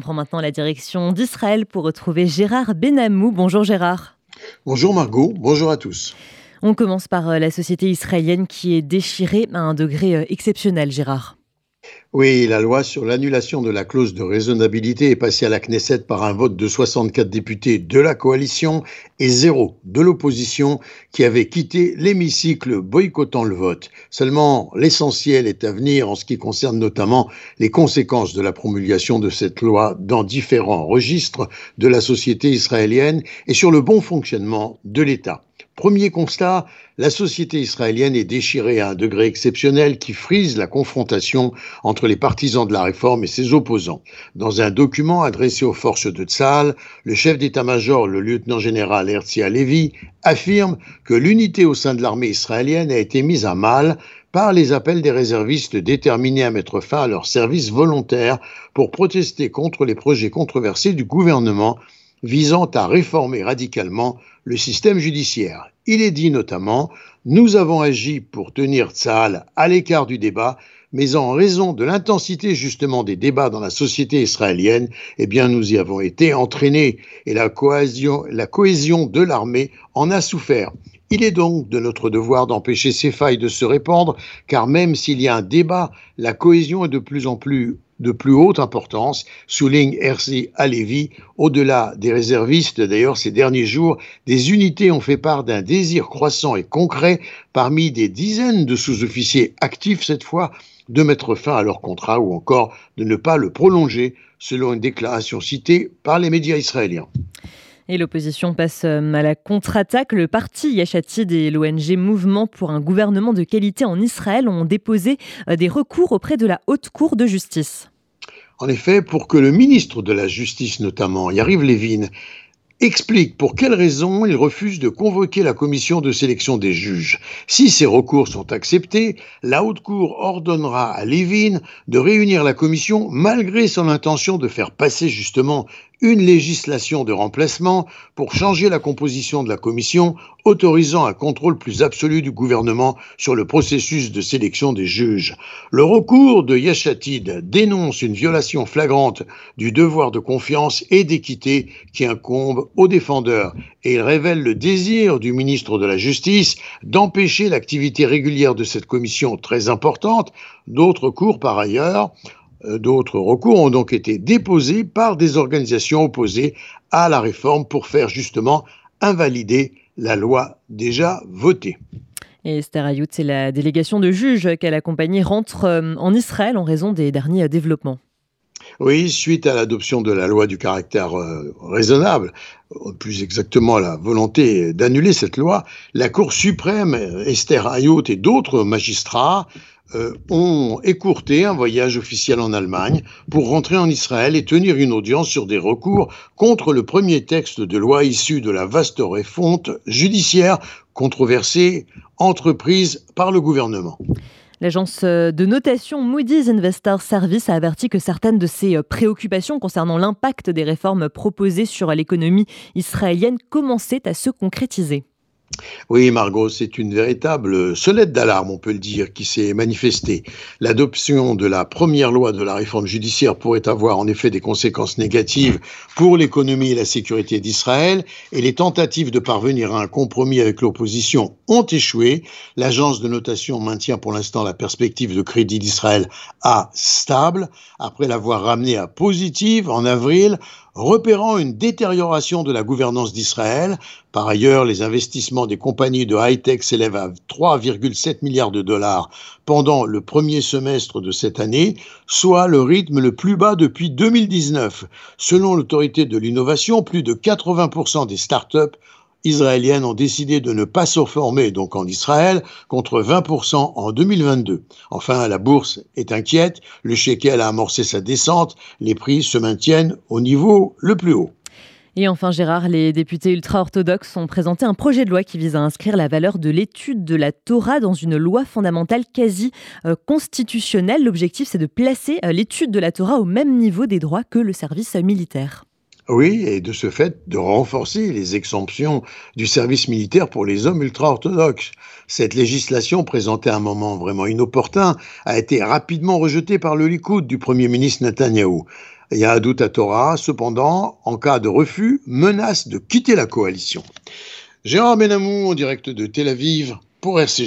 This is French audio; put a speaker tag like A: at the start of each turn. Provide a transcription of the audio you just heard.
A: On prend maintenant la direction d'Israël pour retrouver Gérard Benamou. Bonjour Gérard.
B: Bonjour Margot, bonjour à tous.
A: On commence par euh, la société israélienne qui est déchirée à un degré euh, exceptionnel, Gérard.
B: Oui, la loi sur l'annulation de la clause de raisonnabilité est passée à la Knesset par un vote de 64 députés de la coalition et zéro de l'opposition qui avait quitté l'hémicycle boycottant le vote. Seulement, l'essentiel est à venir en ce qui concerne notamment les conséquences de la promulgation de cette loi dans différents registres de la société israélienne et sur le bon fonctionnement de l'État. Premier constat, la société israélienne est déchirée à un degré exceptionnel qui frise la confrontation entre les partisans de la réforme et ses opposants. Dans un document adressé aux forces de Tzal, le chef d'état-major, le lieutenant-général Herzia Levy, affirme que l'unité au sein de l'armée israélienne a été mise à mal par les appels des réservistes déterminés à mettre fin à leur service volontaire pour protester contre les projets controversés du gouvernement visant à réformer radicalement le système judiciaire. Il est dit notamment Nous avons agi pour tenir Tsahal à l'écart du débat, mais en raison de l'intensité justement des débats dans la société israélienne, eh bien nous y avons été entraînés et la cohésion, la cohésion de l'armée en a souffert. Il est donc de notre devoir d'empêcher ces failles de se répandre, car même s'il y a un débat, la cohésion est de plus en plus de plus haute importance, souligne R.C. Alevi. Au-delà des réservistes, d'ailleurs, ces derniers jours, des unités ont fait part d'un désir croissant et concret parmi des dizaines de sous-officiers actifs cette fois de mettre fin à leur contrat ou encore de ne pas le prolonger, selon une déclaration citée par les médias israéliens.
A: Et l'opposition passe euh, à la contre-attaque. Le parti Yachatid et l'ONG Mouvement pour un gouvernement de qualité en Israël ont déposé euh, des recours auprès de la Haute Cour de justice.
B: En effet, pour que le ministre de la Justice notamment, Yariv Levin, explique pour quelles raisons il refuse de convoquer la commission de sélection des juges. Si ces recours sont acceptés, la Haute Cour ordonnera à Levin de réunir la commission malgré son intention de faire passer justement une législation de remplacement pour changer la composition de la commission, autorisant un contrôle plus absolu du gouvernement sur le processus de sélection des juges. Le recours de Yachatid dénonce une violation flagrante du devoir de confiance et d'équité qui incombe aux défendeurs et il révèle le désir du ministre de la Justice d'empêcher l'activité régulière de cette commission très importante. D'autres cours, par ailleurs, d'autres recours ont donc été déposés par des organisations opposées à la réforme pour faire justement invalider la loi déjà votée.
A: Et Esther Ayout, c'est la délégation de juges qu'elle accompagnait rentre euh, en Israël en raison des derniers développements.
B: Oui, suite à l'adoption de la loi du caractère euh, raisonnable, plus exactement la volonté d'annuler cette loi, la Cour suprême, Esther Ayout et d'autres magistrats euh, ont écourté un voyage officiel en Allemagne pour rentrer en Israël et tenir une audience sur des recours contre le premier texte de loi issu de la vaste refonte judiciaire controversée entreprise par le gouvernement.
A: L'agence de notation Moody's Investor Service a averti que certaines de ses préoccupations concernant l'impact des réformes proposées sur l'économie israélienne commençaient à se concrétiser.
B: Oui, Margot, c'est une véritable sonnette d'alarme, on peut le dire, qui s'est manifestée. L'adoption de la première loi de la réforme judiciaire pourrait avoir en effet des conséquences négatives pour l'économie et la sécurité d'Israël, et les tentatives de parvenir à un compromis avec l'opposition ont échoué. L'agence de notation maintient pour l'instant la perspective de crédit d'Israël à stable, après l'avoir ramené à positive en avril repérant une détérioration de la gouvernance d'Israël. Par ailleurs, les investissements des compagnies de high-tech s'élèvent à 3,7 milliards de dollars pendant le premier semestre de cette année, soit le rythme le plus bas depuis 2019. Selon l'autorité de l'innovation, plus de 80% des startups israéliennes ont décidé de ne pas se former donc en Israël contre 20% en 2022. Enfin, la bourse est inquiète, le shekel a amorcé sa descente, les prix se maintiennent au niveau le plus haut.
A: Et enfin, Gérard, les députés ultra-orthodoxes ont présenté un projet de loi qui vise à inscrire la valeur de l'étude de la Torah dans une loi fondamentale quasi euh, constitutionnelle. L'objectif, c'est de placer euh, l'étude de la Torah au même niveau des droits que le service militaire.
B: Oui, et de ce fait, de renforcer les exemptions du service militaire pour les hommes ultra-orthodoxes. Cette législation, présentée à un moment vraiment inopportun, a été rapidement rejetée par le Likoud du Premier ministre Netanyahou. Yahadut Torah, cependant, en cas de refus, menace de quitter la coalition. Gérard Benamou en direct de Tel Aviv pour RCG.